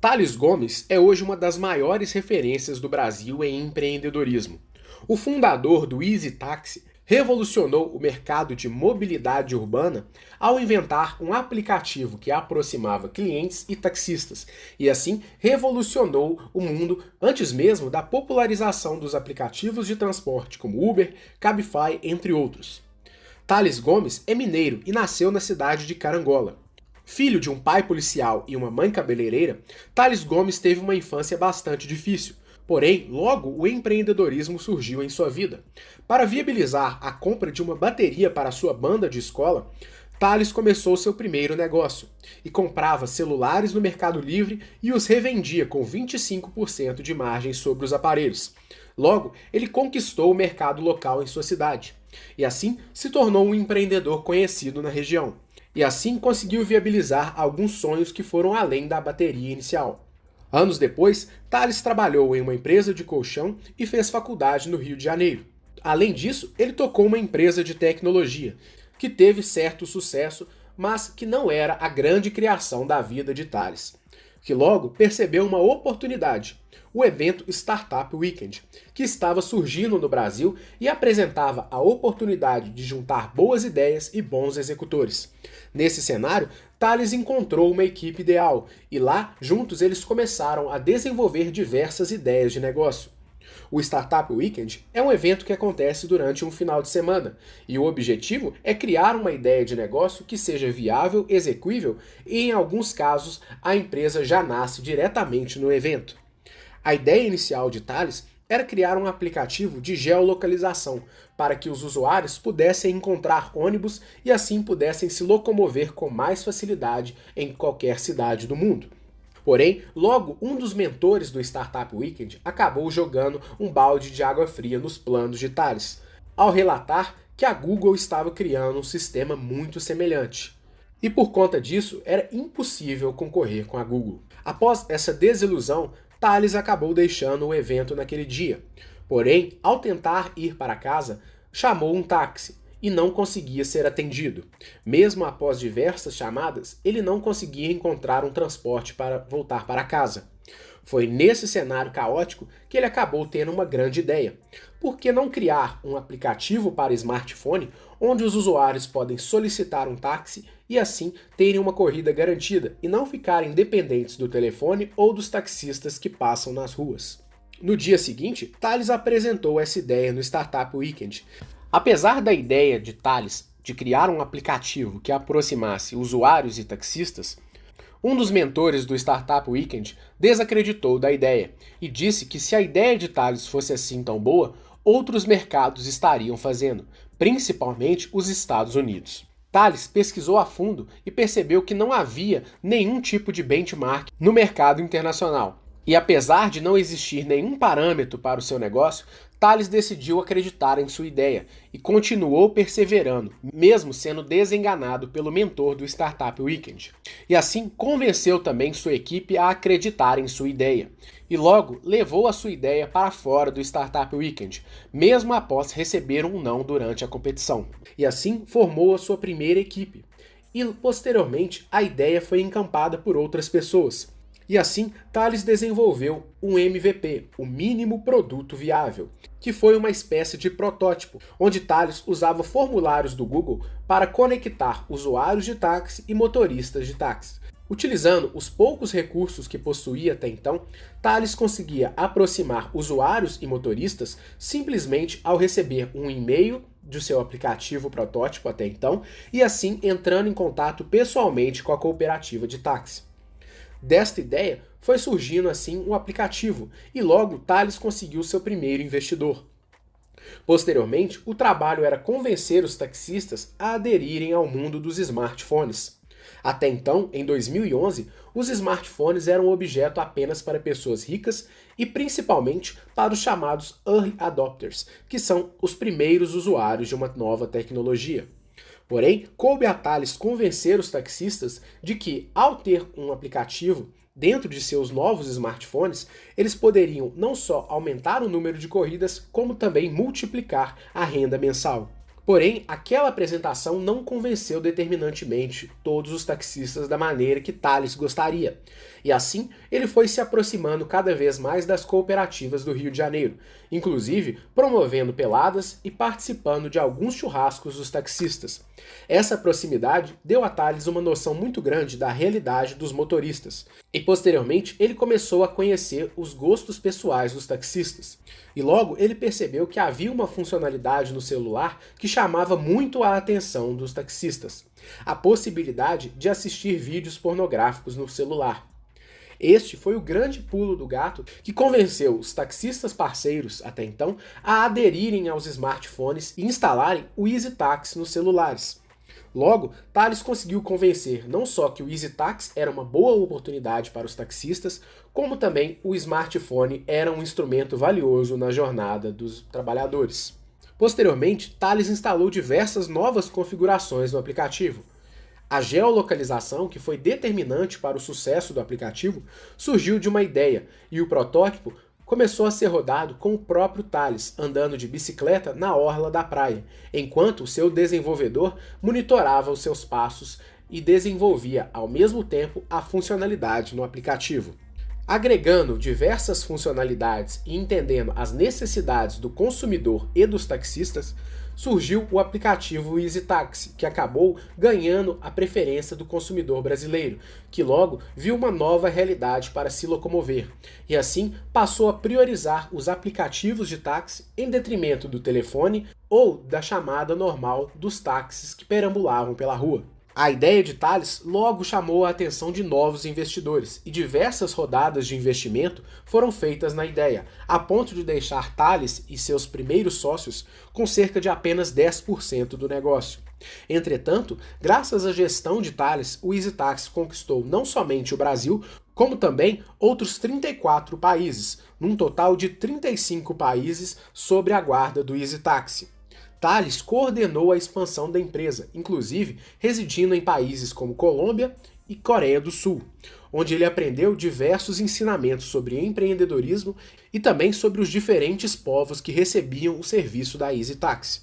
Thales Gomes é hoje uma das maiores referências do Brasil em empreendedorismo. O fundador do Easy Taxi revolucionou o mercado de mobilidade urbana ao inventar um aplicativo que aproximava clientes e taxistas, e assim revolucionou o mundo antes mesmo da popularização dos aplicativos de transporte como Uber, Cabify, entre outros. Thales Gomes é mineiro e nasceu na cidade de Carangola. Filho de um pai policial e uma mãe cabeleireira, Thales Gomes teve uma infância bastante difícil. Porém, logo o empreendedorismo surgiu em sua vida. Para viabilizar a compra de uma bateria para sua banda de escola, Thales começou seu primeiro negócio e comprava celulares no Mercado Livre e os revendia com 25% de margem sobre os aparelhos. Logo, ele conquistou o mercado local em sua cidade e assim se tornou um empreendedor conhecido na região e assim conseguiu viabilizar alguns sonhos que foram além da bateria inicial. Anos depois, Thales trabalhou em uma empresa de colchão e fez faculdade no Rio de Janeiro. Além disso, ele tocou uma empresa de tecnologia, que teve certo sucesso, mas que não era a grande criação da vida de Thales, que logo percebeu uma oportunidade o evento Startup Weekend, que estava surgindo no Brasil e apresentava a oportunidade de juntar boas ideias e bons executores. Nesse cenário, Thales encontrou uma equipe ideal e lá, juntos, eles começaram a desenvolver diversas ideias de negócio. O Startup Weekend é um evento que acontece durante um final de semana e o objetivo é criar uma ideia de negócio que seja viável, execuível e, em alguns casos, a empresa já nasce diretamente no evento. A ideia inicial de Thales era criar um aplicativo de geolocalização para que os usuários pudessem encontrar ônibus e assim pudessem se locomover com mais facilidade em qualquer cidade do mundo. Porém, logo um dos mentores do Startup Weekend acabou jogando um balde de água fria nos planos de Thales, ao relatar que a Google estava criando um sistema muito semelhante. E por conta disso, era impossível concorrer com a Google. Após essa desilusão, Thales acabou deixando o evento naquele dia. Porém, ao tentar ir para casa, chamou um táxi e não conseguia ser atendido. Mesmo após diversas chamadas, ele não conseguia encontrar um transporte para voltar para casa. Foi nesse cenário caótico que ele acabou tendo uma grande ideia. Por que não criar um aplicativo para smartphone onde os usuários podem solicitar um táxi e assim terem uma corrida garantida e não ficarem dependentes do telefone ou dos taxistas que passam nas ruas? No dia seguinte, Thales apresentou essa ideia no Startup Weekend. Apesar da ideia de Thales de criar um aplicativo que aproximasse usuários e taxistas, um dos mentores do Startup Weekend desacreditou da ideia e disse que se a ideia de Thales fosse assim tão boa, outros mercados estariam fazendo, principalmente os Estados Unidos. Thales pesquisou a fundo e percebeu que não havia nenhum tipo de benchmark no mercado internacional. E apesar de não existir nenhum parâmetro para o seu negócio, Thales decidiu acreditar em sua ideia e continuou perseverando, mesmo sendo desenganado pelo mentor do Startup Weekend. E assim convenceu também sua equipe a acreditar em sua ideia. E logo levou a sua ideia para fora do Startup Weekend, mesmo após receber um não durante a competição. E assim formou a sua primeira equipe. E posteriormente a ideia foi encampada por outras pessoas e assim, Thales desenvolveu um MVP, o mínimo produto viável, que foi uma espécie de protótipo, onde Thales usava formulários do Google para conectar usuários de táxi e motoristas de táxi. Utilizando os poucos recursos que possuía até então, Thales conseguia aproximar usuários e motoristas simplesmente ao receber um e-mail do seu aplicativo protótipo até então e assim entrando em contato pessoalmente com a cooperativa de táxi. Desta ideia foi surgindo assim um aplicativo e logo Thales conseguiu seu primeiro investidor. Posteriormente, o trabalho era convencer os taxistas a aderirem ao mundo dos smartphones. Até então, em 2011, os smartphones eram objeto apenas para pessoas ricas e principalmente para os chamados early adopters, que são os primeiros usuários de uma nova tecnologia. Porém, coube a Thales convencer os taxistas de que, ao ter um aplicativo dentro de seus novos smartphones, eles poderiam não só aumentar o número de corridas, como também multiplicar a renda mensal. Porém, aquela apresentação não convenceu determinantemente todos os taxistas da maneira que Thales gostaria. E assim, ele foi se aproximando cada vez mais das cooperativas do Rio de Janeiro, inclusive promovendo peladas e participando de alguns churrascos dos taxistas. Essa proximidade deu a Thales uma noção muito grande da realidade dos motoristas, e posteriormente ele começou a conhecer os gostos pessoais dos taxistas. E logo ele percebeu que havia uma funcionalidade no celular que chamava muito a atenção dos taxistas: a possibilidade de assistir vídeos pornográficos no celular. Este foi o grande pulo do gato que convenceu os taxistas parceiros, até então, a aderirem aos smartphones e instalarem o EasyTax nos celulares. Logo, Thales conseguiu convencer não só que o EasyTax era uma boa oportunidade para os taxistas, como também o smartphone era um instrumento valioso na jornada dos trabalhadores. Posteriormente, Thales instalou diversas novas configurações no aplicativo. A geolocalização, que foi determinante para o sucesso do aplicativo, surgiu de uma ideia e o protótipo começou a ser rodado com o próprio Thales andando de bicicleta na orla da praia, enquanto o seu desenvolvedor monitorava os seus passos e desenvolvia ao mesmo tempo a funcionalidade no aplicativo. Agregando diversas funcionalidades e entendendo as necessidades do consumidor e dos taxistas, surgiu o aplicativo EasyTaxi, que acabou ganhando a preferência do consumidor brasileiro, que logo viu uma nova realidade para se locomover, e assim passou a priorizar os aplicativos de táxi em detrimento do telefone ou da chamada normal dos táxis que perambulavam pela rua. A ideia de Thales logo chamou a atenção de novos investidores e diversas rodadas de investimento foram feitas na ideia, a ponto de deixar Thales e seus primeiros sócios com cerca de apenas 10% do negócio. Entretanto, graças à gestão de Thales, o EasyTax conquistou não somente o Brasil, como também outros 34 países, num total de 35 países sob a guarda do EasyTaxi. Thales coordenou a expansão da empresa, inclusive residindo em países como Colômbia e Coreia do Sul, onde ele aprendeu diversos ensinamentos sobre empreendedorismo e também sobre os diferentes povos que recebiam o serviço da Easy Taxi.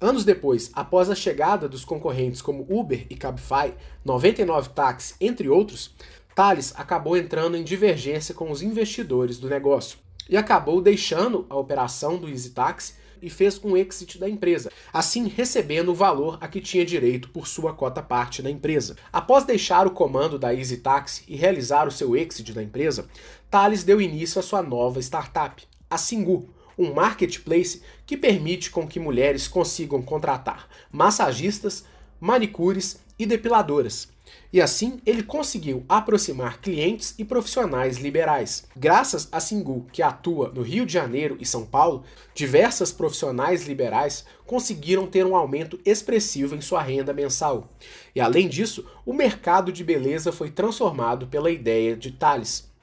Anos depois, após a chegada dos concorrentes como Uber e Cabify, 99 Taxi, entre outros, Thales acabou entrando em divergência com os investidores do negócio e acabou deixando a operação do Easy Taxi e fez um exit da empresa, assim recebendo o valor a que tinha direito por sua cota parte na empresa. Após deixar o comando da Easy Taxi e realizar o seu exit da empresa, Thales deu início à sua nova startup, a Singu, um marketplace que permite com que mulheres consigam contratar massagistas, manicures e depiladoras e assim ele conseguiu aproximar clientes e profissionais liberais. Graças a Singu, que atua no Rio de Janeiro e São Paulo, diversas profissionais liberais conseguiram ter um aumento expressivo em sua renda mensal. E além disso, o mercado de beleza foi transformado pela ideia de Thales.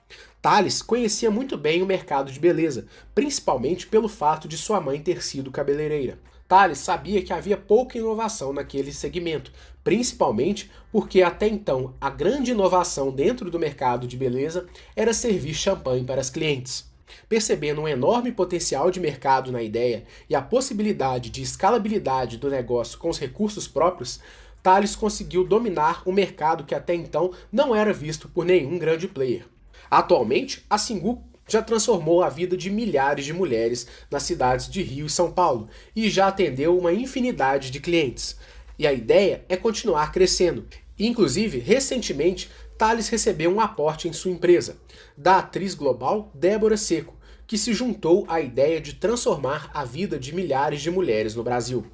Thales conhecia muito bem o mercado de beleza, principalmente pelo fato de sua mãe ter sido cabeleireira. Thales sabia que havia pouca inovação naquele segmento, principalmente porque até então a grande inovação dentro do mercado de beleza era servir champanhe para as clientes. Percebendo um enorme potencial de mercado na ideia e a possibilidade de escalabilidade do negócio com os recursos próprios, Thales conseguiu dominar um mercado que até então não era visto por nenhum grande player. Atualmente, a Singu já transformou a vida de milhares de mulheres nas cidades de Rio e São Paulo e já atendeu uma infinidade de clientes. E a ideia é continuar crescendo. Inclusive, recentemente, Thales recebeu um aporte em sua empresa, da atriz global Débora Seco, que se juntou à ideia de transformar a vida de milhares de mulheres no Brasil.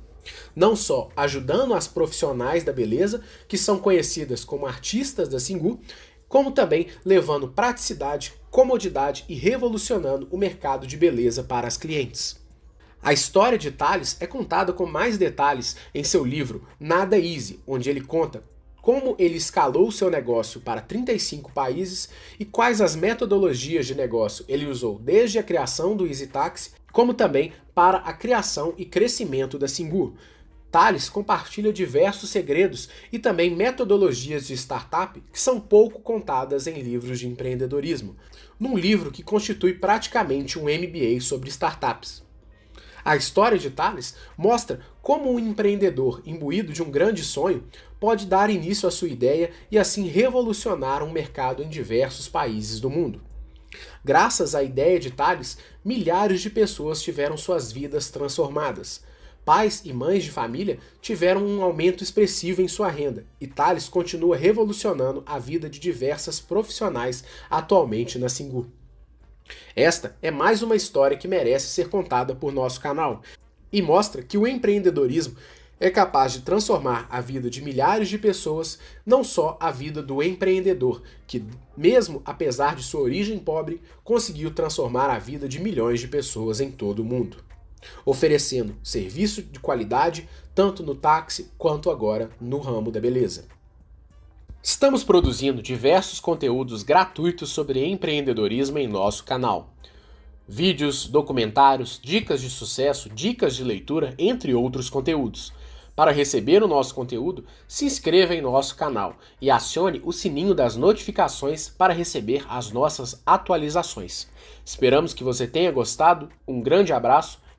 Não só ajudando as profissionais da beleza, que são conhecidas como artistas da Singu, como também levando praticidade, comodidade e revolucionando o mercado de beleza para as clientes. A história de Thales é contada com mais detalhes em seu livro Nada Easy, onde ele conta como ele escalou seu negócio para 35 países e quais as metodologias de negócio ele usou desde a criação do EasyTaxi, como também para a criação e crescimento da Singur, Thales compartilha diversos segredos e também metodologias de startup que são pouco contadas em livros de empreendedorismo, num livro que constitui praticamente um MBA sobre startups. A história de Thales mostra como um empreendedor imbuído de um grande sonho pode dar início à sua ideia e assim revolucionar um mercado em diversos países do mundo. Graças à ideia de Thales, milhares de pessoas tiveram suas vidas transformadas. Pais e mães de família tiveram um aumento expressivo em sua renda, e Thales continua revolucionando a vida de diversas profissionais atualmente na Singu. Esta é mais uma história que merece ser contada por nosso canal e mostra que o empreendedorismo é capaz de transformar a vida de milhares de pessoas, não só a vida do empreendedor, que, mesmo apesar de sua origem pobre, conseguiu transformar a vida de milhões de pessoas em todo o mundo, oferecendo serviço de qualidade tanto no táxi quanto agora no ramo da beleza. Estamos produzindo diversos conteúdos gratuitos sobre empreendedorismo em nosso canal. Vídeos, documentários, dicas de sucesso, dicas de leitura, entre outros conteúdos. Para receber o nosso conteúdo, se inscreva em nosso canal e acione o sininho das notificações para receber as nossas atualizações. Esperamos que você tenha gostado, um grande abraço